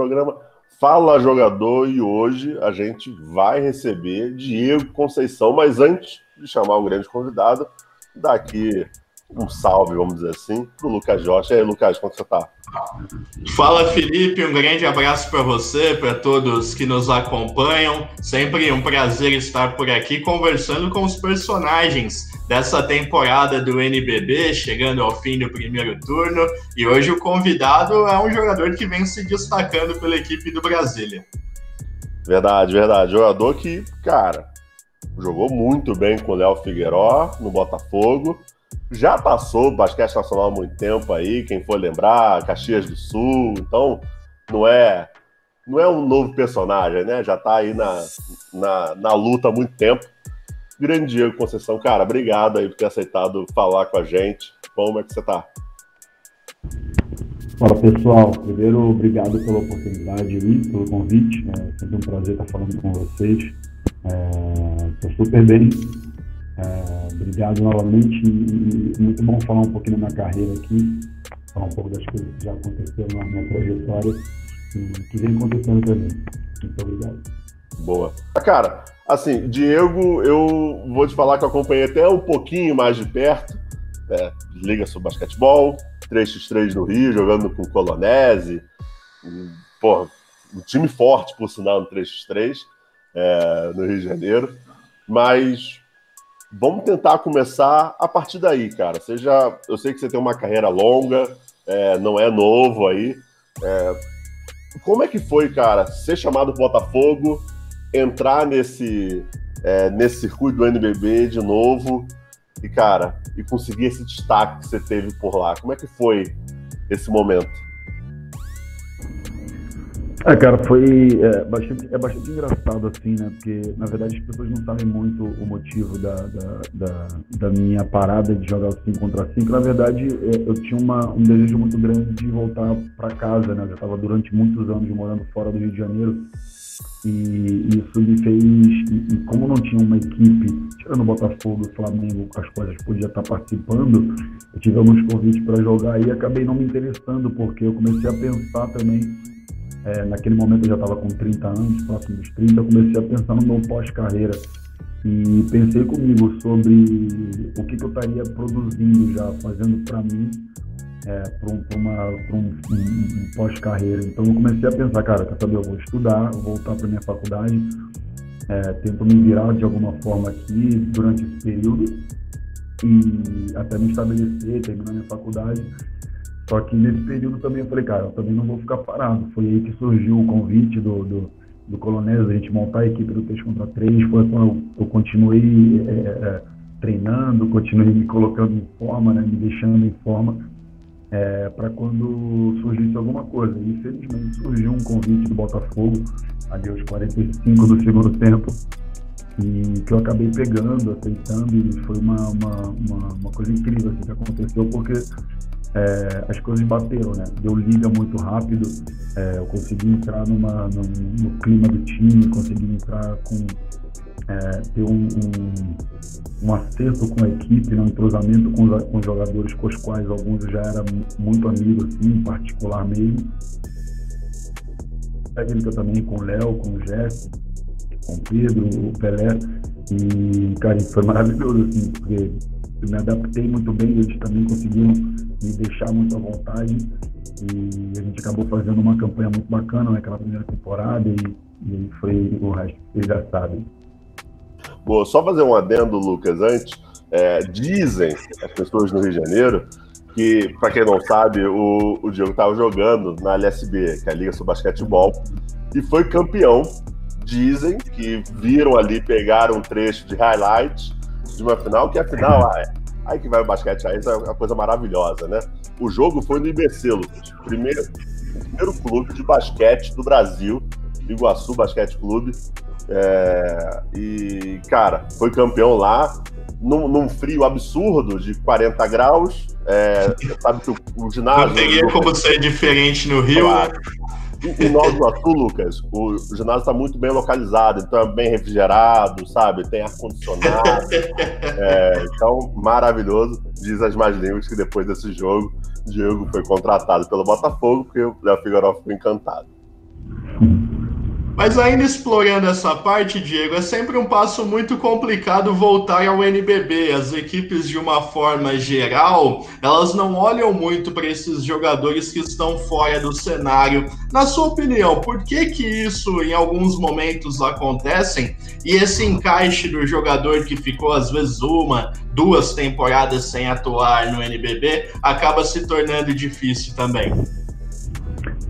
programa Fala Jogador e hoje a gente vai receber Diego Conceição, mas antes de chamar um grande convidado, daqui um salve, vamos dizer assim, para o Lucas Jorge. E aí, Lucas, como você está? Fala, Felipe. Um grande abraço para você, para todos que nos acompanham. Sempre um prazer estar por aqui conversando com os personagens dessa temporada do NBB, chegando ao fim do primeiro turno. E hoje o convidado é um jogador que vem se destacando pela equipe do Brasília. Verdade, verdade. Jogador que, cara, jogou muito bem com o Léo Figueiró no Botafogo já passou basquete nacional há muito tempo aí, quem for lembrar, Caxias do Sul, então não é não é um novo personagem, né? Já tá aí na, na, na luta há muito tempo. Grande Diego Conceição, cara, obrigado aí por ter aceitado falar com a gente. Como é que você tá? Fala pessoal, primeiro obrigado pela oportunidade aí, pelo convite. É sempre um prazer estar falando com vocês. Estou é, super bem, é, obrigado novamente e muito bom falar um pouquinho da minha carreira aqui, falar um pouco das coisas que já aconteceram na minha trajetória e que vem acontecendo também. Muito obrigado. Boa. Cara, assim, Diego, eu vou te falar que eu acompanhei até um pouquinho mais de perto, né? Liga sobre basquetebol, 3x3 no Rio, jogando com o Colonese, porra, um time forte, por sinal, no 3x3, é, no Rio de Janeiro, mas Vamos tentar começar a partir daí, cara. Seja, eu sei que você tem uma carreira longa, é, não é novo aí. É, como é que foi, cara, ser chamado Botafogo, entrar nesse, é, nesse circuito do NBB de novo e, cara, e conseguir esse destaque que você teve por lá? Como é que foi esse momento? É, cara, foi é, bastante, é bastante engraçado, assim, né? Porque, na verdade, as pessoas não sabem muito o motivo da, da, da, da minha parada de jogar o 5 contra 5. Na verdade, é, eu tinha uma, um desejo muito grande de voltar para casa, né? Eu já estava durante muitos anos morando fora do Rio de Janeiro. E isso me fez, e, e como não tinha uma equipe, tirando o Botafogo, o Flamengo, as eu podia estar participando, eu tive alguns convites para jogar e acabei não me interessando, porque eu comecei a pensar também é, naquele momento eu já estava com 30 anos, próximo dos 30, eu comecei a pensar no meu pós-carreira. E pensei comigo sobre o que, que eu estaria produzindo já, fazendo para mim, é, para um, um, um, um pós-carreira. Então eu comecei a pensar, cara, quer saber, eu vou estudar, vou voltar para minha faculdade, é, tento me virar de alguma forma aqui durante esse período e até me estabelecer, terminar minha faculdade só que nesse período também eu falei, cara, eu também não vou ficar parado. Foi aí que surgiu o convite do, do, do Colonel, a gente montar a equipe do 3 contra 3. Foi quando eu, eu continuei é, é, treinando, continuei me colocando em forma, né, me deixando em forma, é, para quando surgisse alguma coisa. E infelizmente surgiu um convite do Botafogo, ali aos 45 do segundo tempo, e que eu acabei pegando, aceitando, e foi uma, uma, uma, uma coisa incrível assim, que aconteceu, porque é, as coisas bateram, né? Deu liga muito rápido, é, eu consegui entrar numa, no, no, clima do time, consegui entrar com. É, ter um, um, um, acerto com a equipe, né? um entrosamento com os, com jogadores com os quais alguns já era muito amigo, assim, particular mesmo. Técnica também com o Léo, com o Jeff, com o Pedro, o Pelé. E, cara, foi maravilhoso, assim, porque me adaptei muito bem, eles também conseguiram me deixar muito à vontade e a gente acabou fazendo uma campanha muito bacana naquela primeira temporada e, e foi o resto, vocês já sabem. Boa, só fazer um adendo, Lucas, antes. É, dizem as pessoas no Rio de Janeiro que, para quem não sabe, o, o Diego estava jogando na LSB, que é a Liga sobre Basquetebol, e foi campeão. Dizem que viram ali, pegaram um trecho de highlights de uma final, que a final Aí que vai o basquete aí, é uma coisa maravilhosa, né? O jogo foi no IBC, Lucas. Primeiro, primeiro clube de basquete do Brasil, Iguaçu Basquete Clube. É, e, cara, foi campeão lá, num, num, frio absurdo de 40 graus. É, sabe que o, o ginásio. Não teria como ser diferente no Rio. Claro. Em Nova Iguaçu, Lucas, o ginásio está muito bem localizado, então é bem refrigerado, sabe? Tem ar-condicionado. é, então, maravilhoso. Diz as mais línguas que depois desse jogo, Diego foi contratado pelo Botafogo, porque o Léo Figueiredo ficou encantado. Mas ainda explorando essa parte, Diego, é sempre um passo muito complicado voltar ao NBB. As equipes, de uma forma geral, elas não olham muito para esses jogadores que estão fora do cenário. Na sua opinião, por que que isso em alguns momentos acontecem e esse encaixe do jogador que ficou às vezes uma, duas temporadas sem atuar no NBB acaba se tornando difícil também?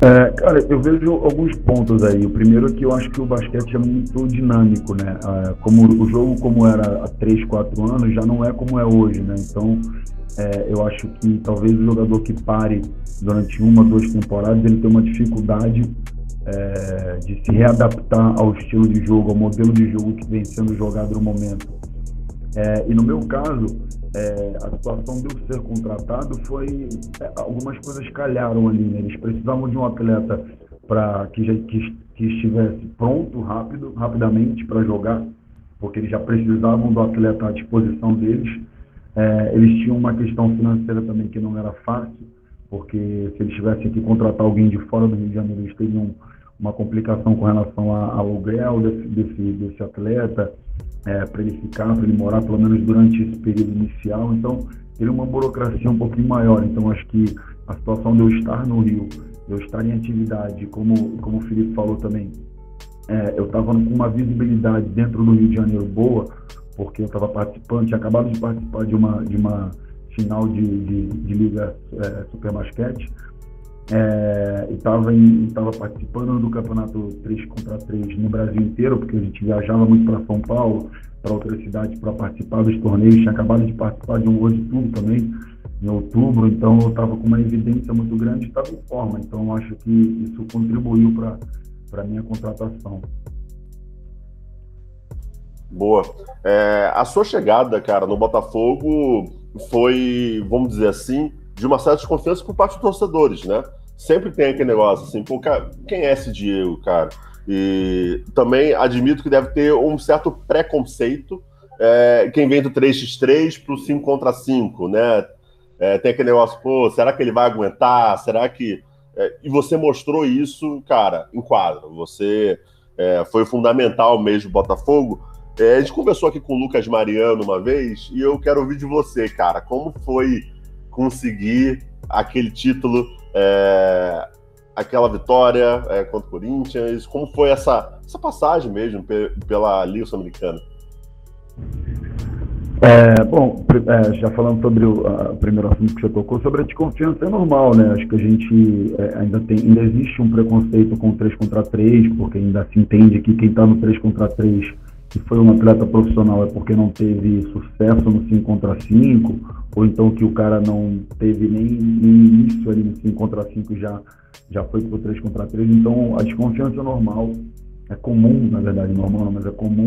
É, cara, eu vejo alguns pontos aí. O primeiro é que eu acho que o basquete é muito dinâmico, né? É, como o jogo como era há 3, 4 anos, já não é como é hoje, né? Então, é, eu acho que talvez o jogador que pare durante uma, duas temporadas, ele tem uma dificuldade é, de se readaptar ao estilo de jogo, ao modelo de jogo que vem sendo jogado no momento. É, e no meu caso, é, a situação de eu ser contratado foi é, algumas coisas calharam ali. Né? Eles precisavam de um atleta para que, que, que estivesse pronto rápido, rapidamente para jogar, porque eles já precisavam do atleta à disposição deles. É, eles tinham uma questão financeira também que não era fácil, porque se eles tivessem que contratar alguém de fora do Rio de Janeiro, eles teriam uma complicação com relação ao aluguel desse, desse, desse atleta, é, para ele ficar, para ele morar pelo menos durante esse período inicial. Então, ele é uma burocracia um pouquinho maior. Então, acho que a situação de eu estar no Rio, de eu estar em atividade, como, como o Felipe falou também, é, eu estava com uma visibilidade dentro do Rio de Janeiro boa, porque eu estava participando, tinha acabado de participar de uma, de uma final de, de, de Liga é, Super Basquete, é, estava participando do campeonato 3 contra 3 no Brasil inteiro, porque a gente viajava muito para São Paulo, para outras cidades para participar dos torneios. Tinha acabado de participar de um World Tour também, em outubro, então eu estava com uma evidência muito grande e estava em forma. Então eu acho que isso contribuiu para a minha contratação. Boa. É, a sua chegada, cara, no Botafogo foi, vamos dizer assim, de uma certa desconfiança por parte dos torcedores, né? Sempre tem aquele negócio assim, pô, cara, quem é esse Diego, cara? E também admito que deve ter um certo preconceito é, quem vem do 3x3 para o 5 contra 5, né? É, tem aquele negócio, pô, será que ele vai aguentar? Será que. É, e você mostrou isso, cara, em quadro. Você é, foi fundamental mesmo Botafogo. É, a gente conversou aqui com o Lucas Mariano uma vez e eu quero ouvir de você, cara, como foi conseguir aquele título é, aquela vitória é, contra o Corinthians? Como foi essa, essa passagem mesmo pela Liga Sul-Americana? É, bom, é, já falando sobre o a, primeiro assunto que você tocou, sobre a desconfiança, é normal, né? Acho que a gente é, ainda tem, ainda existe um preconceito com 3 contra 3, porque ainda se entende que quem está no 3 contra 3 que foi um atleta profissional é porque não teve sucesso no 5 contra 5, ou então que o cara não teve nem, nem início ali no 5 contra 5 já, já foi para o 3 contra 3. Então a desconfiança é normal, é comum, na verdade, normal mas é comum.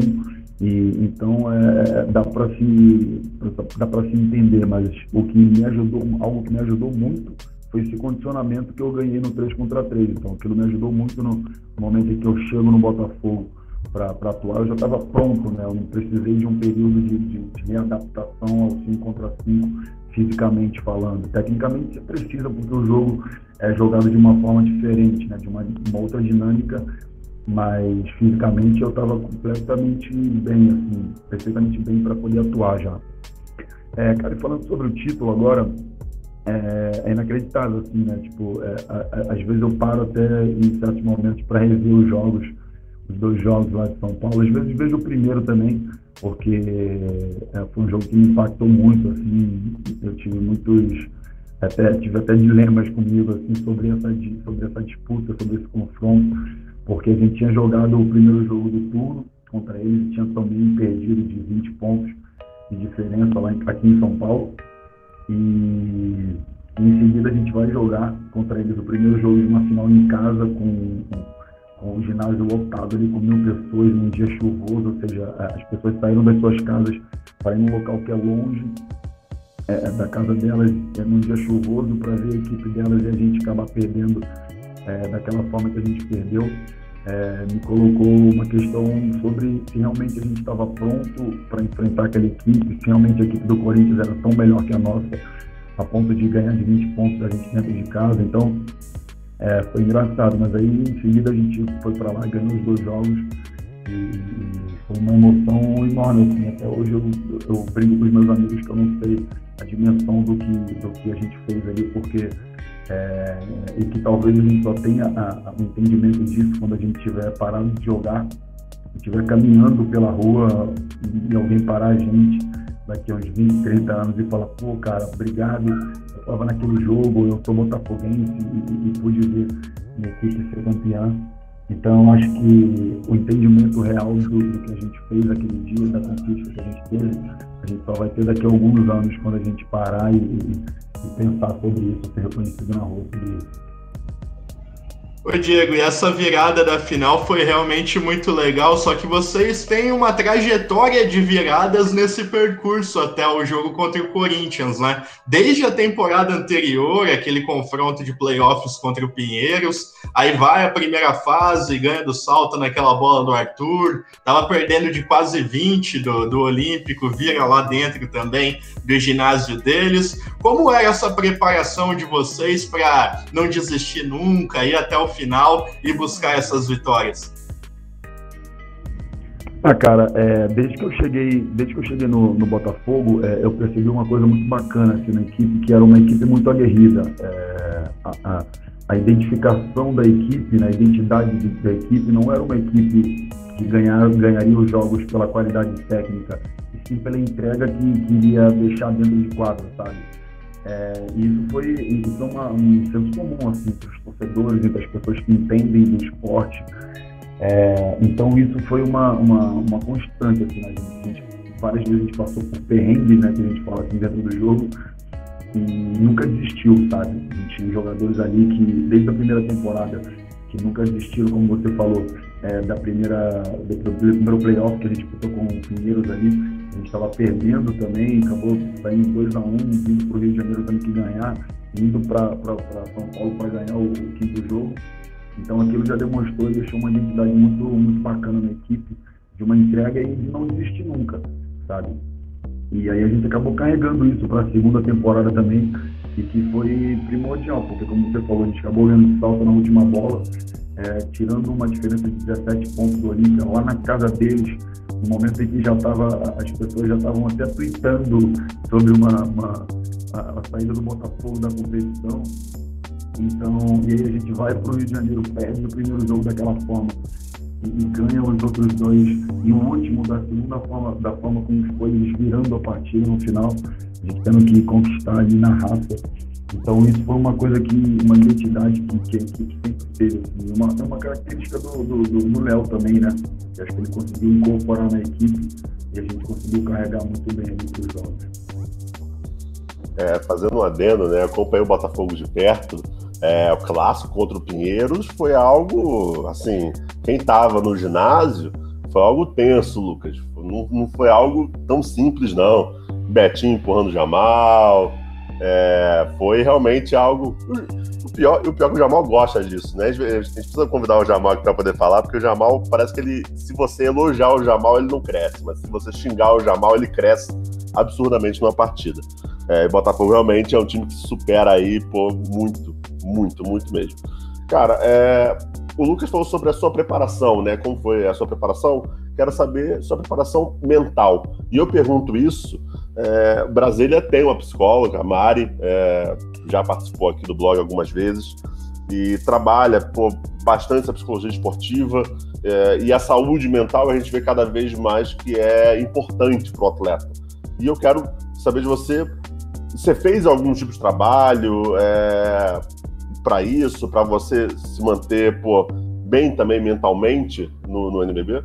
E, então é, é dá para se, dá se entender, mas o que me ajudou, algo que me ajudou muito foi esse condicionamento que eu ganhei no 3 contra 3. Então aquilo me ajudou muito no momento em que eu chego no Botafogo para atuar, eu já estava pronto, né? Eu não precisei de um período de, de, de readaptação ao 5 contra 5, fisicamente falando. Tecnicamente você precisa, porque o jogo é jogado de uma forma diferente, né? De uma, uma outra dinâmica, mas fisicamente eu estava completamente bem, assim, perfeitamente bem para poder atuar já. É, cara, falando sobre o título agora, é, é, inacreditável, assim, né? Tipo, é, a, a, às vezes eu paro até em certos momentos para rever os jogos os dois jogos lá de São Paulo. Às vezes vejo o primeiro também, porque é, foi um jogo que me impactou muito, assim, eu tive muitos, até, tive até dilemas comigo, assim, sobre essa, sobre essa disputa, sobre esse confronto, porque a gente tinha jogado o primeiro jogo do turno contra eles, tinha também perdido de 20 pontos de diferença lá aqui em São Paulo, e em seguida a gente vai jogar contra eles o primeiro jogo de uma final em casa com, com o ginásio lotado ali com mil pessoas num dia chuvoso, ou seja, as pessoas saíram das suas casas para ir num local que é longe é, é, da casa delas é, num dia chuvoso para ver a equipe delas e a gente acabar perdendo é, daquela forma que a gente perdeu. É, me colocou uma questão sobre se realmente a gente estava pronto para enfrentar aquela equipe, se realmente a equipe do Corinthians era tão melhor que a nossa, a ponto de ganhar de 20 pontos a gente dentro de casa. Então, é, foi engraçado, mas aí em seguida a gente foi para lá, ganhou os dois jogos e, foi uma emoção enorme. Assim, até hoje eu, eu brinco com os meus amigos que eu não sei a dimensão do que, do que a gente fez ali, porque é, e que talvez a gente só tenha o um entendimento disso quando a gente estiver parado de jogar, estiver caminhando pela rua e alguém parar a gente daqui a uns 20, 30 anos e falar, pô, cara, obrigado, estava naquele jogo, eu sou botafoguense e, e pude ver minha equipe ser campeã. Então, acho que o entendimento real do, do, que a gente fez aquele dia, da conquista que a gente teve, a gente só vai ter daqui a alguns anos, quando a gente parar e, e, e pensar sobre isso, ser reconhecido na rua sobre isso. Oi, Diego, e essa virada da final foi realmente muito legal, só que vocês têm uma trajetória de viradas nesse percurso até o jogo contra o Corinthians, né? Desde a temporada anterior, aquele confronto de playoffs contra o Pinheiros, aí vai a primeira fase, ganha do salto naquela bola do Arthur, tava perdendo de quase 20 do, do Olímpico, vira lá dentro também do ginásio deles. Como era essa preparação de vocês para não desistir nunca, ir até o final e buscar essas vitórias? Ah, cara, é, desde que eu cheguei, desde que eu cheguei no, no Botafogo, é, eu percebi uma coisa muito bacana aqui na equipe, que era uma equipe muito aguerrida. É, a, a, a, identificação da equipe, né, a identidade da equipe não era uma equipe que ganhar, ganharia os jogos pela qualidade técnica, e sim pela entrega que iria deixar dentro de quadro, sabe? É, isso foi isso é uma, um senso comum assim, para os torcedores e para as pessoas que entendem do esporte. É, então isso foi uma, uma, uma constante assim, né? a gente, várias vezes a gente passou por perrengues, né, que a gente fala assim dentro do jogo, e nunca desistiu, sabe? A gente tinha jogadores ali que desde a primeira temporada que nunca desistiram, como você falou, é, da primeira do, do primeiro playoff que a gente disputou com o Pinheiros ali a gente estava perdendo também, acabou saindo 2 a 1 um, vindo para o Rio de Janeiro tendo que ganhar, indo para São Paulo para ganhar o, o, quinto jogo. Então aquilo já demonstrou e deixou uma identidade muito, muito bacana na equipe, de uma entrega e de não desistir nunca, sabe? E aí a gente acabou carregando isso para a segunda temporada também, e que foi primordial, porque como você falou, a gente acabou ganhando salto na última bola, é, tirando uma diferença de 17 pontos do Olímpia, lá na casa deles, no momento em que já estava, as pessoas já estavam até tweetando sobre uma, uma a, a, saída do Botafogo da competição. Então, e aí a gente vai para o Rio de Janeiro, perde o primeiro jogo daquela forma e, e ganha os outros dois, e o último da segunda forma, da forma como foi eles virando a partida no final, a gente tendo que conquistar ali na raça. Então isso foi uma coisa que, uma identidade que, que, que sempre teve. Assim, uma, é uma característica do, do, do, Léo também, né? Que acho que ele conseguiu incorporar na equipe e a gente conseguiu carregar muito bem ali os jogos. É, fazendo um adendo, né? Acompanhei o Botafogo de perto. É, o clássico contra o Pinheiros foi algo, assim, quem estava no ginásio foi algo tenso, Lucas. Não, não foi algo tão simples, não. Betinho empurrando Jamal, é, foi realmente algo. O pior, o pior é que o Jamal gosta disso, né? A gente, precisa convidar o Jamal aqui para poder falar, porque o Jamal parece que ele. Se você elogiar o Jamal, ele não cresce, mas se você xingar o Jamal, ele cresce absurdamente numa partida. É, Botafogo realmente é um time que se supera aí, pô, muito, muito, muito mesmo. Cara, é, o Lucas falou sobre a sua preparação, né? Como foi a sua preparação? Quero saber sua preparação mental. E eu pergunto isso é, Brasília tem uma psicóloga, a Mari, é, já participou aqui do blog algumas vezes e trabalha pô, bastante essa psicologia esportiva é, e a saúde mental a gente vê cada vez mais que é importante para o atleta. E eu quero saber de você, você fez algum tipo de trabalho é, para isso, para você se manter pô, bem também mentalmente no, no NBB?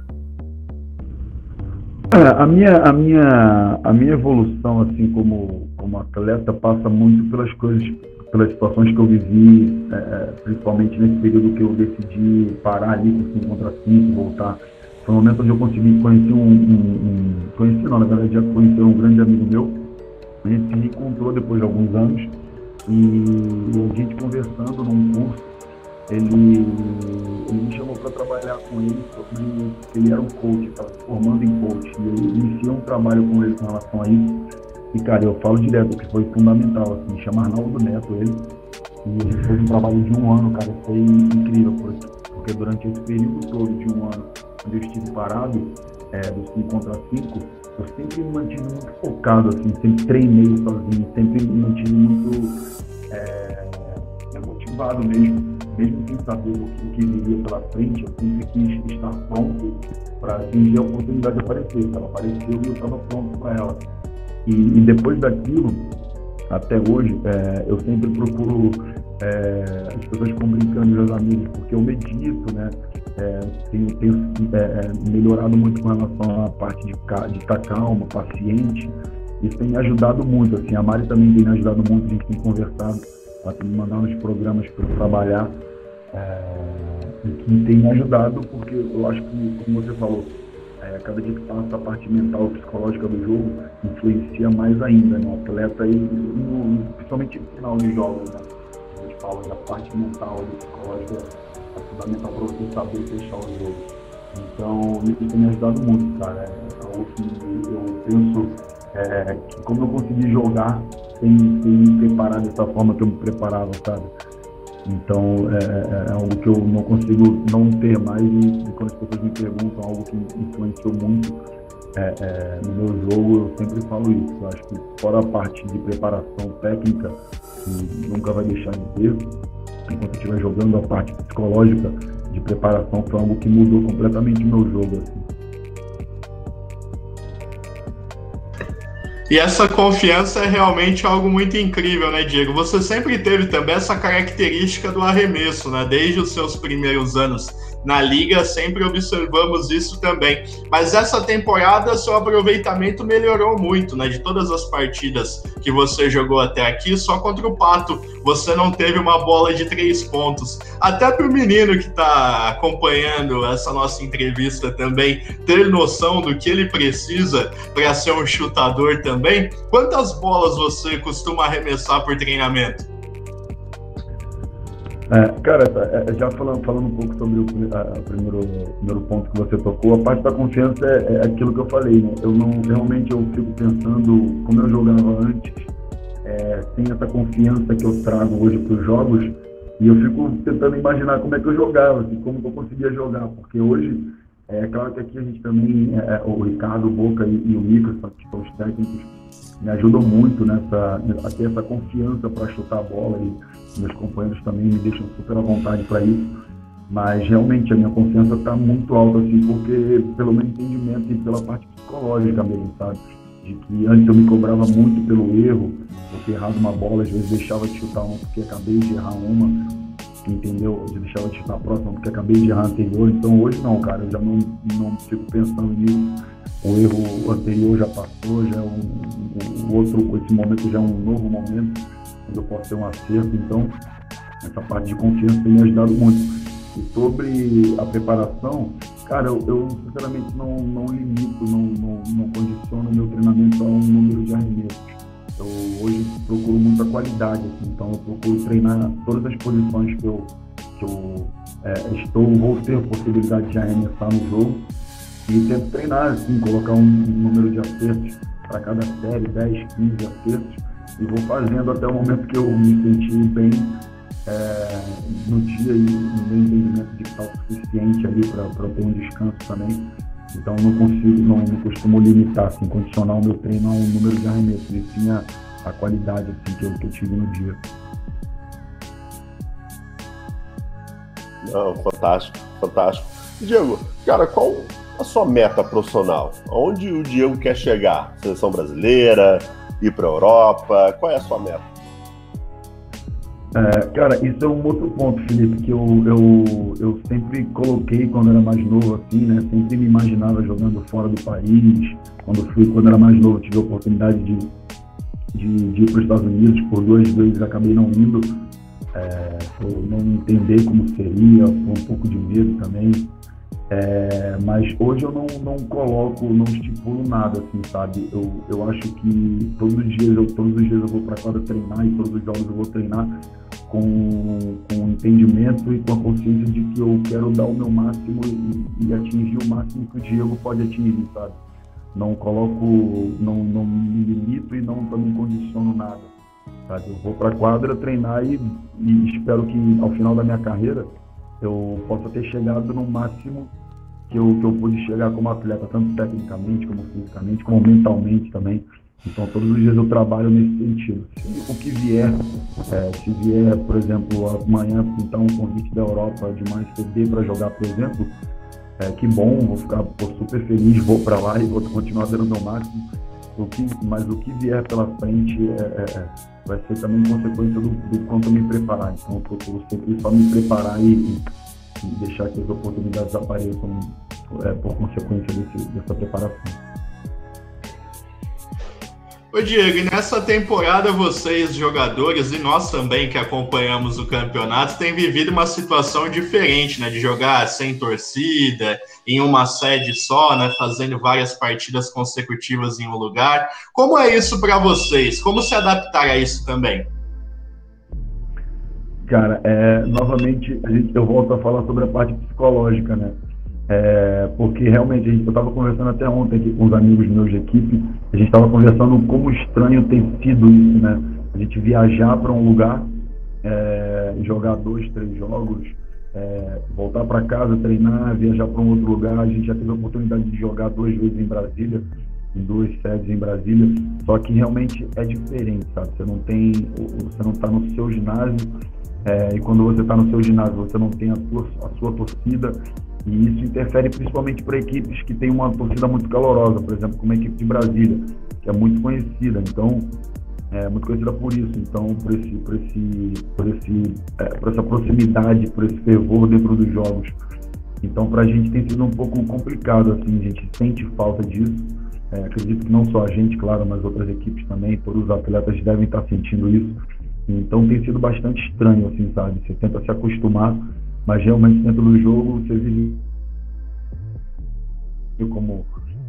É, a minha, a minha, a minha evolução, assim, como, como atleta, passa muito pelas coisas, pelas situações que eu vivi, é, é principalmente nesse período que eu decidi parar ali com 5 contra 5, voltar. Foi um momento onde eu consegui conhecer um, um, um conheci não, na verdade já conheci um grande amigo meu, a gente se encontrou depois de alguns anos e a gente conversando num curso ele, ele me chamou para trabalhar com ele sobre ele era um coach, estava se formando em coach, e eu iniciei um trabalho com ele com relação a isso. E, cara, eu falo direto que foi fundamental, assim, chama Arnaldo Neto ele, E fez um trabalho de um ano, cara, foi incrível, porque durante esse período todo de um ano, onde eu estive parado, é, do 5 contra 5, eu sempre me mantive muito focado, assim, sempre treinei sozinho, sempre me mantive muito é, motivado mesmo, mesmo sem saber o que, viria pela frente, eu sempre quis estar pronto para atingir a oportunidade de aparecer. Ela apareceu e eu estava pronto para ela. E, e, depois daquilo, até hoje, é, eu sempre procuro, é, as pessoas ficam brincando, meus amigos, porque eu medito, né? É, tenho, tenho é, é, melhorado muito com relação à parte de, de estar calma, paciente. Isso tem me ajudado muito. Assim, a Mari também tem me ajudado muito, a gente tem conversado, ela tem me mandado uns programas para trabalhar. É, e que tem me ajudado, porque eu acho que, como você falou, é, cada dia que passa a parte mental psicológica do jogo influencia mais ainda no né? atleta e no, principalmente no final dos jogos, né? A gente fala da parte mental e psicológica é fundamental para você saber fechar o jogo. Então, isso tem me ajudado muito, cara. É algo que eu penso é, que como eu consegui jogar sem, sem me preparar dessa forma que eu me preparava, sabe? Então é, é, é, algo que eu não consigo não ter mais e, e quando as pessoas me perguntam algo que influenciou muito é, é, no meu jogo, eu sempre falo isso. Eu acho que fora a parte de preparação técnica, que nunca vai deixar de ter, enquanto estiver jogando, a parte psicológica de preparação foi algo que mudou completamente o meu jogo. Assim. E essa confiança é realmente algo muito incrível, né, Diego? Você sempre teve também essa característica do arremesso, né? Desde os seus primeiros anos na liga, sempre observamos isso também. Mas essa temporada, seu aproveitamento melhorou muito, né? De todas as partidas que você jogou até aqui, só contra o Pato você não teve uma bola de três pontos. Até para o menino que está acompanhando essa nossa entrevista também ter noção do que ele precisa para ser um chutador também, quantas bolas você costuma arremessar por treinamento? É, cara, é, já falando, falando um pouco sobre o primeiro, primeiro ponto que você tocou, a parte da confiança é, é, aquilo que eu falei, né? Eu não, realmente eu fico pensando como eu jogava antes, é, sem essa confiança que eu trago hoje para os jogos, e eu fico tentando imaginar como é que eu jogava, assim, como eu conseguia jogar, porque hoje, é claro que aqui a gente também, é, é o Ricardo, o Boca e, e o Mico, que são os técnicos, me ajudam muito nessa, a ter essa confiança para chutar a bola e meus companheiros também me deixam super à vontade para isso. Mas realmente a minha confiança está muito alta, assim, porque pelo meu entendimento e pela parte psicológica mesmo, sabe? De que antes eu me cobrava muito pelo erro, eu ter errado uma bola, às vezes deixava de chutar uma porque acabei de errar uma, entendeu? Eu deixava de chutar a próxima porque acabei de errar a anterior. Então hoje não, cara, eu já não, não fico pensando nisso o erro anterior já passou, já é um, um, outro, esse momento já é um novo momento, eu posso ter um acerto, então essa parte de confiança tem me ajudado muito. E sobre a preparação, cara, eu, eu sinceramente não, não limito, não, não, não condiciono meu treinamento a um número de arremessos. Eu hoje procuro muita qualidade, assim, então eu procuro treinar todas as posições que eu, que eu é, estou, vou ter possibilidade de arremessar no jogo e tento treinar, assim, colocar um, número de acertos para cada série, 10, 15 acertos, e vou fazendo até o momento que eu me sentir bem é, no dia e no meu entendimento de que está o suficiente ali para ter um descanso também. Então não consigo, não, não costumo limitar, assim, condicionar o meu treino a um número de arremessos, e sim a, a qualidade assim, que, eu, que eu tive no dia. Não, fantástico, fantástico. Diego, cara, qual a sua meta profissional? Onde o Diego quer chegar? Seleção brasileira? Ir para a Europa? Qual é a sua meta? É, cara, isso é um outro ponto, Felipe, que eu, eu, eu sempre coloquei quando era mais novo, assim, né? Sempre me imaginava jogando fora do país. Quando fui, quando era mais novo, tive a oportunidade de, de, de ir para os Estados Unidos por duas vezes, acabei não indo, é, por não entender como seria, por um pouco de medo também. É, mas hoje eu não, não coloco, não estipulo nada, assim, sabe? Eu, eu acho que todos os dias eu, todos os dias eu vou para fora treinar e todos os jogos eu vou treinar com, com entendimento e com a consciência de que eu quero dar o meu máximo e, e atingir o máximo que o Diego pode atingir, sabe? Não coloco, não, não me limito e não também condiciono nada. Sabe? Eu vou para quadra treinar e, e espero que ao final da minha carreira eu possa ter chegado no máximo que eu, que eu pude chegar como atleta, tanto tecnicamente, como fisicamente, como mentalmente também. Então, todos os dias eu trabalho nesse sentido. Se o que vier, é, se vier, por exemplo, amanhã pintar um convite da Europa de mais CD para jogar, por exemplo, é, que bom, vou ficar vou super feliz, vou para lá e vou continuar dando o meu máximo. O que, mas o que vier pela frente é, é, é vai ser também consequência do, do quanto me preparar. Então, eu procuro sempre só me preparar e, e deixar que as oportunidades apareçam é, por consequência desse, dessa preparação. Ô Diego, e nessa temporada vocês, jogadores, e nós também que acompanhamos o campeonato, tem vivido uma situação diferente, né? De jogar sem torcida, em uma sede só, né? Fazendo várias partidas consecutivas em um lugar. Como é isso para vocês? Como se adaptar a isso também? Cara, é, novamente, gente, eu volto a falar sobre a parte psicológica, né? É, porque realmente eu estava conversando até ontem aqui com os amigos meus de equipe, a gente estava conversando como estranho tem sido isso, né? A gente viajar para um lugar, é, jogar dois, três jogos, é, voltar para casa, treinar, viajar para um outro lugar. A gente já teve a oportunidade de jogar duas vezes em Brasília, em duas sedes em Brasília, só que realmente é diferente, sabe? Você não tem, você não está no seu ginásio, é, e quando você está no seu ginásio, você não tem a sua, a sua torcida, e isso interfere principalmente para equipes que têm uma torcida muito calorosa, por exemplo, como a equipe de Brasília, que é muito conhecida. Então, é muito conhecida por isso. Então, por, esse, por, esse, por, esse, é, por essa proximidade, por esse fervor dentro dos jogos. Então, para a gente tem sido um pouco complicado, assim, a gente sente falta disso. É, acredito que não só a gente, claro, mas outras equipes também, todos os atletas devem estar sentindo isso. Então, tem sido bastante estranho, assim, sabe? Você tenta se acostumar mas realmente dentro do jogo você vive como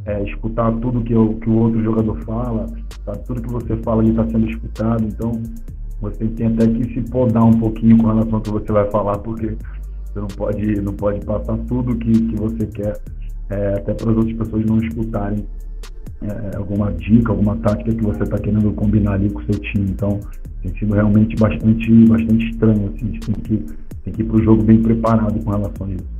é, escutar tudo que, o, que o outro jogador fala, tá? tudo que você fala ali está sendo escutado, então você tem até que se podar um pouquinho com relação ao que você vai falar, porque você não pode, não pode passar tudo que, que você quer, é, até para as outras pessoas não escutarem é, alguma dica, alguma tática que você está querendo combinar ali com o seu time. Então, tem sido realmente bastante, bastante estranho. Assim, a gente tem que tem que ir para o jogo bem preparado com relação a isso.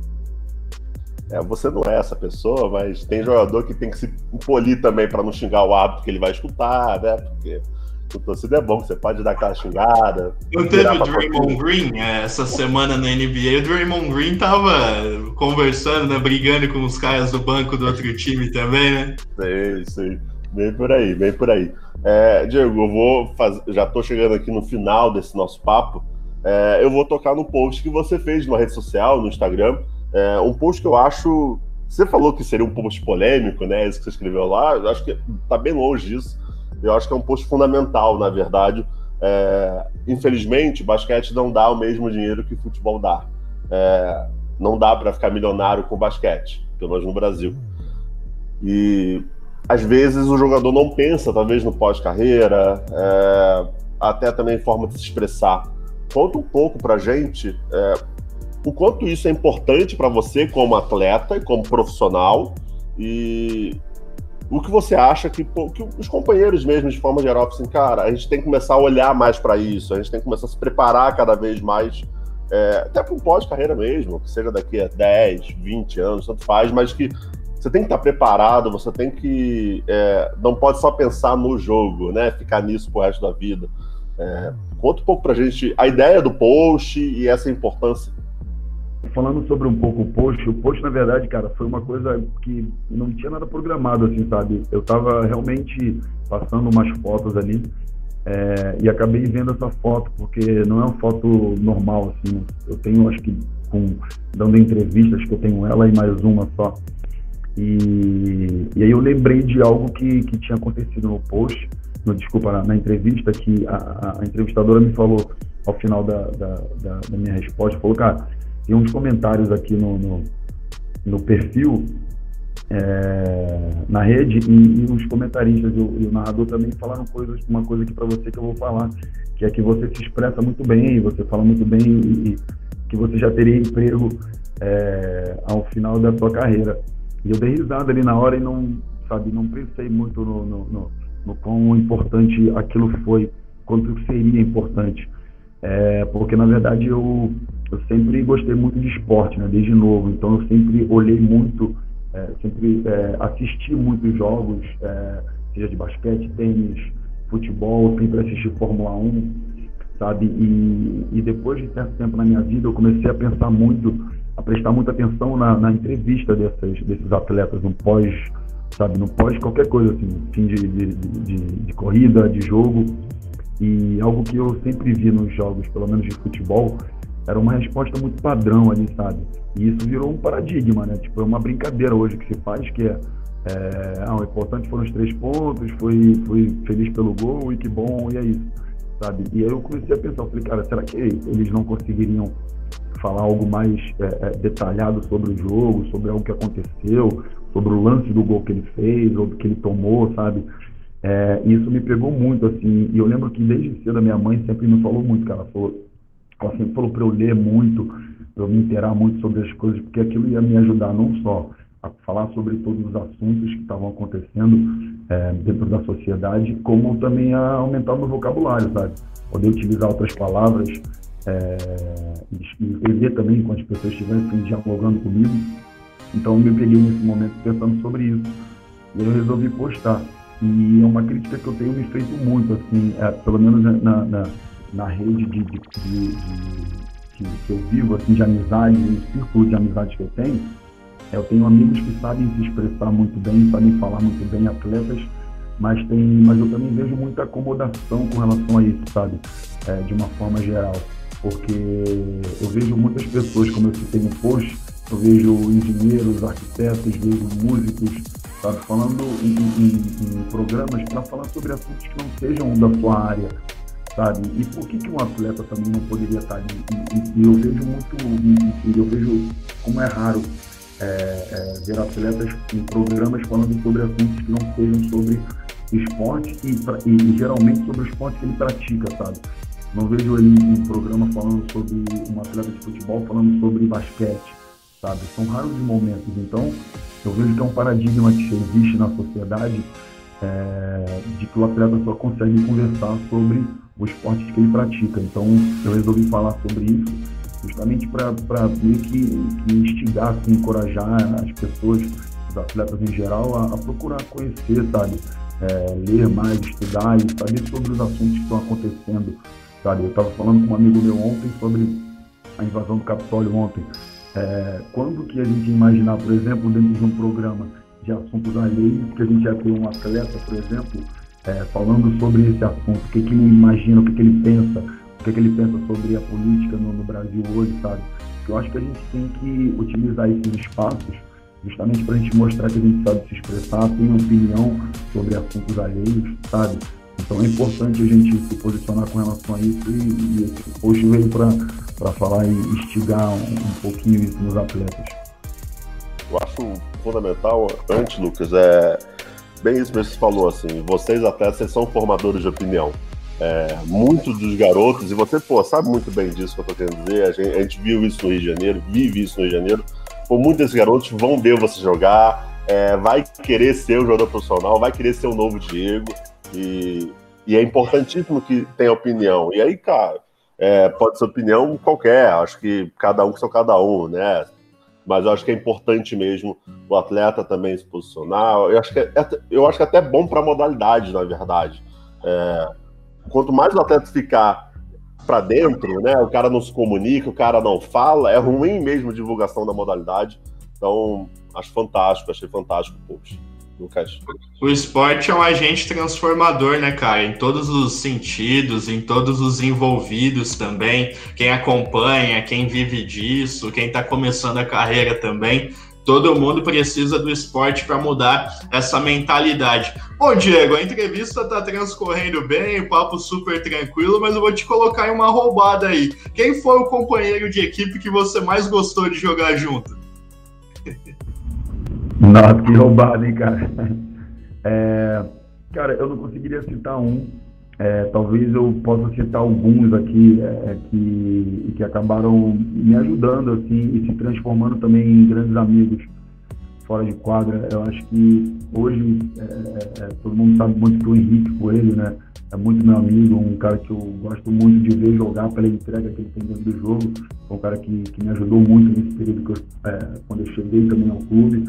É, você não é essa pessoa, mas tem jogador que tem que se polir também para não xingar o árbitro que ele vai escutar, né? Porque o torcida é bom, você pode dar aquela xingada. Não teve o Draymond Green é, essa semana na NBA. O Draymond Green tava conversando, né, brigando com os caras do banco do outro time também, né? Sim, sim. Bem por aí, bem por aí. É, Diego, eu vou fazer. Já estou chegando aqui no final desse nosso papo é, eu vou tocar no post que você fez numa rede social, no Instagram. É, um post que eu acho. Você falou que seria um post polêmico, né? Isso que você escreveu lá. Eu acho que tá bem longe disso. Eu acho que é um post fundamental, na verdade. É, infelizmente, basquete não dá o mesmo dinheiro que futebol dá. É, não dá para ficar milionário com basquete, pelo menos no Brasil. E às vezes o jogador não pensa, talvez no pós-carreira, é, até também forma de se expressar. Conta um pouco para gente é, o quanto isso é importante para você como atleta e como profissional e o que você acha que, que, os companheiros mesmo, de forma geral, assim, cara, a gente tem que começar a olhar mais para isso, a gente tem que começar a se preparar cada vez mais, é, até para um pós-carreira mesmo, que seja daqui a 10, 20 anos, tanto faz, mas que você tem que estar preparado, você tem que. É, não pode só pensar no jogo, né? Ficar nisso pro resto da vida. É, conta um pouco para a gente a ideia do post e essa importância. Falando sobre um pouco o post, o post, na verdade, cara, foi uma coisa que não tinha nada programado, assim, sabe? Eu estava realmente passando umas fotos ali é, e acabei vendo essa foto, porque não é uma foto normal, assim. Eu tenho, acho que, com, dando entrevistas que eu tenho ela e mais uma só. E, e aí eu lembrei de algo que, que tinha acontecido no post no, desculpa, na, na entrevista, que a, a, entrevistadora me falou ao final da, da, da, da, minha resposta, falou, cara, tem uns comentários aqui no, no, no perfil, é, na rede, e, e os comentaristas e o, e o, narrador também falaram coisas, uma coisa aqui para você que eu vou falar, que é que você se expressa muito bem, você fala muito bem e, e que você já teria emprego é, ao final da sua carreira. E eu dei risada ali na hora e não, sabe, não pensei muito no, no, no no quão importante aquilo foi quanto seria importante. É, porque, na verdade, eu, eu sempre gostei muito de esporte, né, desde novo. Então, eu sempre olhei muito, é, sempre é, assisti muitos jogos, é, seja de basquete, tênis, futebol, sempre assisti Fórmula 1, sabe? E, e depois de certo tempo na minha vida, eu comecei a pensar muito, a prestar muita atenção na, na entrevista dessas, desses atletas no pós, sabe? No pós qualquer coisa, assim, fim de, de, de, de corrida, de jogo. E algo que eu sempre vi nos jogos, pelo menos de futebol, era uma resposta muito padrão ali, sabe? E isso virou um paradigma, né? Tipo, é uma brincadeira hoje que se faz, que é, é ah, o importante foram os três pontos, foi, foi feliz pelo gol e que bom, e é isso, sabe? E aí eu comecei a pensar, falei, cara, será que eles não conseguiriam falar algo mais é, é, detalhado sobre o jogo, sobre algo que aconteceu, sobre o lance do gol que ele fez, ou que ele tomou, sabe? É, isso me pegou muito, assim, e eu lembro que desde cedo a minha mãe sempre me falou muito, cara, falou, sempre falou para eu ler muito, para eu me inteirar muito sobre as coisas, porque aquilo ia me ajudar não só a falar sobre todos os assuntos que estavam acontecendo é, dentro da sociedade, como também a aumentar o meu vocabulário, sabe? Poder utilizar outras palavras é, entender também enquanto as pessoas estivessem dialogando comigo. Então eu me peguei nesse momento pensando sobre isso. E eu resolvi postar. E é uma crítica que eu tenho me feito muito, assim, é, pelo menos na, na, na rede de, de, de, que, que, eu vivo, assim, de amizade, no círculo de amizade que eu tenho. Eu tenho amigos que sabem se expressar muito bem, sabem falar muito bem, atletas, mas, tem, mas eu também vejo muita acomodação com relação a isso, sabe? É, de uma forma geral. Porque eu vejo muitas pessoas, como eu citei no post, eu vejo engenheiros, arquitetos, vejo músicos, sabe? Falando em, em, em programas para falar sobre assuntos que não sejam da sua área, sabe? E por que, que um atleta também não poderia estar ali? E, e eu vejo muito, eu vejo como é raro é, é, ver atletas em programas falando sobre assuntos que não sejam sobre esporte e, e, e, geralmente sobre o esporte que ele pratica, sabe? Não vejo ele em programa falando sobre um atleta de futebol falando sobre basquete, sabe? São raros os momentos. Então, eu vejo que é um paradigma que existe na sociedade é, de que o atleta só consegue conversar sobre os esportes que ele pratica. Então, eu resolvi falar sobre isso justamente para meio que, que instigar, assim, encorajar as pessoas, os atletas em geral, a, a procurar conhecer, sabe? É, ler mais, estudar e saber sobre os assuntos que estão acontecendo, sabe? Eu estava falando com um amigo meu ontem sobre a invasão do Capitólio ontem. É, quando que a gente imaginar, por exemplo, dentro de um programa de assuntos alheios, que a gente ia ter um atleta, por exemplo, é, falando sobre esse assunto, o que, que ele imagina, o que, que ele pensa, o que, que ele pensa sobre a política no, no Brasil hoje, sabe? Eu acho que a gente tem que utilizar esses espaços justamente para a gente mostrar que a gente sabe se expressar, tem opinião sobre assuntos alheios, sabe? Então é importante a gente se posicionar com relação a isso e, e esse post veio para falar e instigar um, um pouquinho isso nos atletas. Eu acho fundamental, antes, Lucas, é bem isso mesmo que você falou, assim, vocês até vocês são formadores de opinião. É, muitos dos garotos, e você pô, sabe muito bem disso que eu tô querendo dizer, a gente, a gente viu isso no Rio de Janeiro, vive isso no Rio de Janeiro, pô, muitos desses garotos vão ver você jogar, é, vai querer ser um jogador profissional, vai querer ser um novo Diego, e, e é importantíssimo que tenha opinião. E aí, cara, é, pode ser opinião qualquer, acho que cada um que são cada um, né? Mas eu acho que é importante mesmo o atleta também se posicionar. Eu acho que é, eu acho que é até bom para a modalidade, na verdade. É, quanto mais o atleta ficar para dentro, né, o cara não se comunica, o cara não fala, é ruim mesmo a divulgação da modalidade. Então, acho fantástico, achei fantástico o post. Lucas. O esporte é um agente transformador, né, cara? Em todos os sentidos, em todos os envolvidos também. Quem acompanha, quem vive disso, quem está começando a carreira também. Todo mundo precisa do esporte para mudar essa mentalidade. Bom, Diego, a entrevista está transcorrendo bem, papo super tranquilo, mas eu vou te colocar em uma roubada aí. Quem foi o companheiro de equipe que você mais gostou de jogar junto? Nossa, que roubado, hein, cara? É, cara, eu não conseguiria citar um. É, talvez eu possa citar alguns aqui é, que, que acabaram me ajudando assim e se transformando também em grandes amigos fora de quadra. Eu acho que hoje é, é, todo mundo sabe muito do Henrique Coelho, né? É muito meu amigo, um cara que eu gosto muito de ver jogar pela entrega que ele tem dentro do jogo. Foi um cara que, que me ajudou muito nesse período que eu, é, quando eu cheguei também ao clube.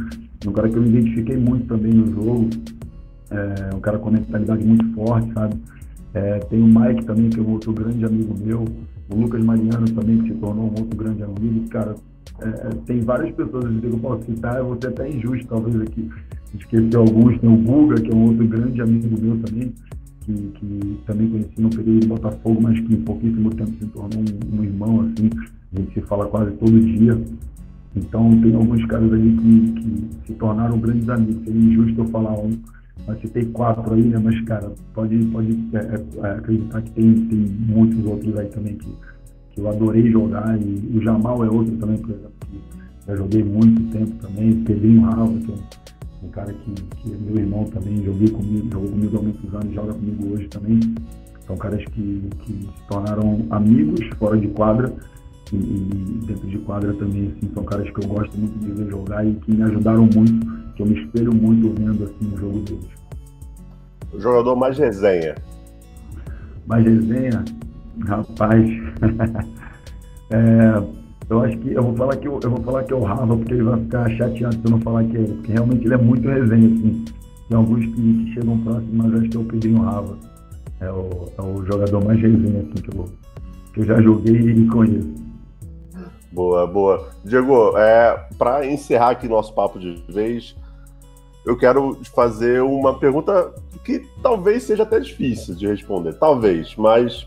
Um cara que eu me identifiquei muito também no jogo. É, um cara com mentalidade muito forte, sabe? É, tem o Mike também, que é um outro grande amigo meu. O Lucas Mariano também, que se tornou um outro grande amigo. Cara, é, é tem várias pessoas que eu posso citar, eu vou ser até injusto talvez aqui esquecer alguns. Tem o Buga, que é um outro grande amigo meu também que, que também conheci no período de Botafogo, mas que em pouquíssimo tempo se tornou um, um, irmão, assim, a gente se fala quase todo dia. Então, tem alguns caras ali que, que se tornaram grandes amigos. Seria injusto eu falar um, mas citei quatro aí, né? Mas, cara, pode, pode é, é, é, acreditar que tem, tem muitos outros aí também que, que eu adorei jogar. E o Jamal é outro também, por exemplo, que já joguei muito tempo também. Pedrinho Rava, que é um cara que, que é meu irmão também, joguei comigo, jogou comigo há muitos anos, joga comigo hoje também. São caras que, que se tornaram amigos fora de quadra e, e, dentro de quadra também, assim, são caras que eu gosto muito de ver jogar e que me ajudaram muito, que eu me espelho muito vendo assim, o jogo deles. O jogador mais resenha. Mais resenha? Rapaz. é, eu acho que eu vou falar que eu, eu vou falar que é o Rafa, porque ele vai ficar chateado se eu não falar que é ele, porque realmente ele é muito resenha, assim. Tem alguns que, chegam próximos, mas acho que é o Pedrinho Rava. É o, é o jogador mais resenha assim, que, eu, que eu já joguei e conheço. Boa, boa. Diego, é, para encerrar aqui nosso papo de vez, eu quero fazer uma pergunta que talvez seja até difícil de responder, talvez, mas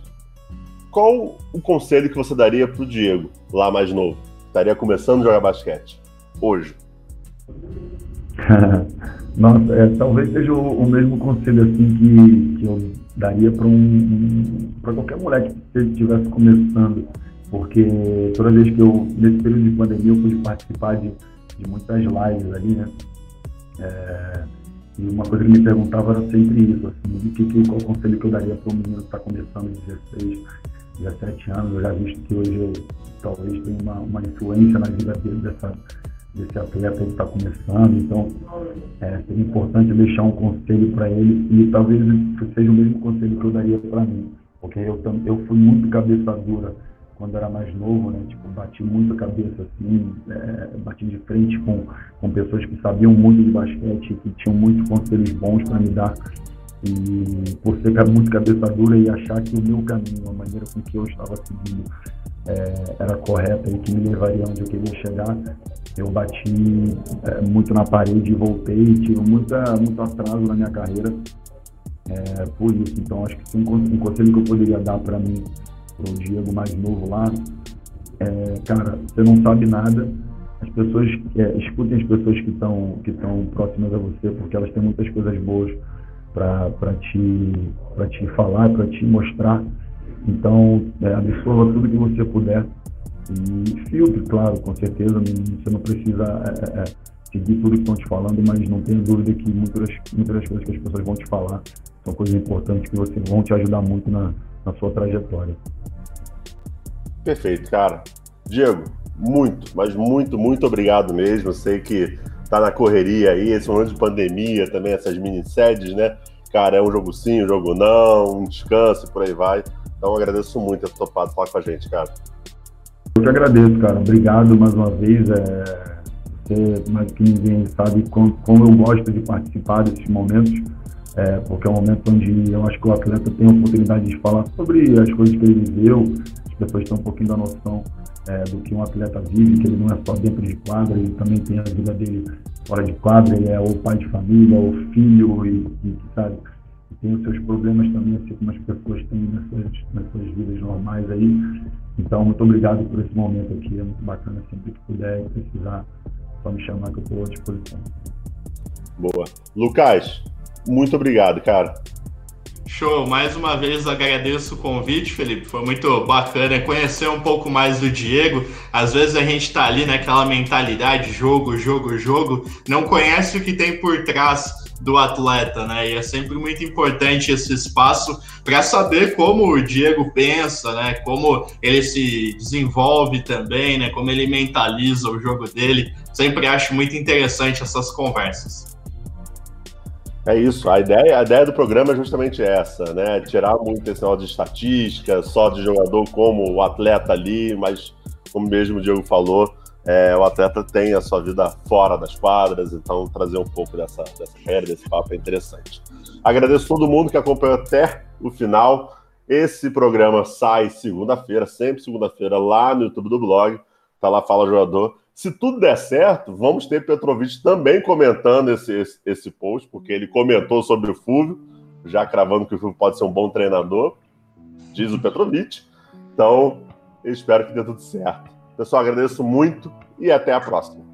qual o conselho que você daria para o Diego, lá mais novo? Estaria começando a jogar basquete, hoje. Nossa, é, talvez seja o, o, mesmo conselho assim que, que eu daria para um, um para qualquer moleque que estivesse começando, porque toda vez que eu nesse período de pandemia eu pude participar de, de muitas lives ali, né? É, e uma coisa que me perguntava era sempre isso, assim, que, que, qual o conselho que eu daria para um menino que está começando, 16, 17 anos, eu já visto que hoje eu talvez tenha uma, uma influência na vida dele, dessa, desse atleta que está começando, então é, seria importante deixar um conselho para ele e talvez seja o mesmo conselho que eu daria para mim, porque eu, eu fui muito cabeça dura quando era mais novo, né? Tipo, bati muito a cabeça assim, é, bati de frente com, com pessoas que sabiam muito de basquete, que tinham muitos conselhos bons para me dar. E por ser muito cabeça dura e achar que o meu caminho, a maneira com que eu estava seguindo, é, era correta e que me levaria onde eu queria chegar, eu bati é, muito na parede e voltei, tive muita, muito atraso na minha carreira é, por isso. Então, acho que um, um conselho que eu poderia dar para mim, para o Diego mais novo lá, é, cara, você não sabe nada, as pessoas, é, escutem as pessoas que estão que próximas a você, porque elas têm muitas coisas boas para te, te falar, para te mostrar. Então, é, absorva tudo que você puder e filtre, claro, com certeza. Você não precisa é, é, é, seguir tudo que estão te falando, mas não tenha dúvida que muitas, muitas das coisas que as pessoas vão te falar são coisas importantes que você, vão te ajudar muito na, na sua trajetória. Perfeito, cara. Diego, muito, mas muito, muito obrigado mesmo. Sei que tá na correria aí, esse momento de pandemia também, essas mini sedes, né? Cara, é um jogo sim, um jogo não, um descanso, por aí vai. Então agradeço muito ter topado falar com a gente, cara. Eu que agradeço, cara. Obrigado mais uma vez. É... Você, mais que ninguém, sabe como, como eu gosto de participar desses momentos, é, porque é um momento onde eu acho que o atleta tem a oportunidade de falar sobre as coisas que ele viveu, as pessoas têm um pouquinho da noção é, do que um atleta vive, que ele não é só dentro de quadra, ele também tem a vida dele fora de quadra, ele é o pai de família, o filho, e, e sabe, tem os seus problemas também, assim como as pessoas têm nas suas, nas suas vidas normais aí. Então, muito obrigado por esse momento aqui, é muito bacana, sempre que puder e precisar, só me chamar que eu estou à disposição. Boa. Lucas, muito obrigado, cara. Show, mais uma vez agradeço o convite, Felipe. Foi muito bacana conhecer um pouco mais do Diego. Às vezes a gente tá ali naquela mentalidade jogo, jogo, jogo, não conhece o que tem por trás do atleta, né? E é sempre muito importante esse espaço para saber como o Diego pensa, né? Como ele se desenvolve também, né? Como ele mentaliza o jogo dele. Sempre acho muito interessante essas conversas. É isso, a ideia, a ideia do programa é justamente essa, né? Tirar muito esse de estatística, só de jogador como o atleta ali, mas como mesmo o Diego falou, é, o atleta tem a sua vida fora das quadras, então trazer um pouco dessa, dessa regra, desse papo é interessante. Agradeço todo mundo que acompanhou até o final. Esse programa sai segunda-feira, sempre segunda-feira, lá no YouTube do blog. Tá lá, Fala Jogador. Se tudo der certo, vamos ter Petrovic também comentando esse, esse, esse post, porque ele comentou sobre o Fulvio, já cravando que o Fulvio pode ser um bom treinador, diz o Petrovic. Então, espero que dê tudo certo. Pessoal, agradeço muito e até a próxima.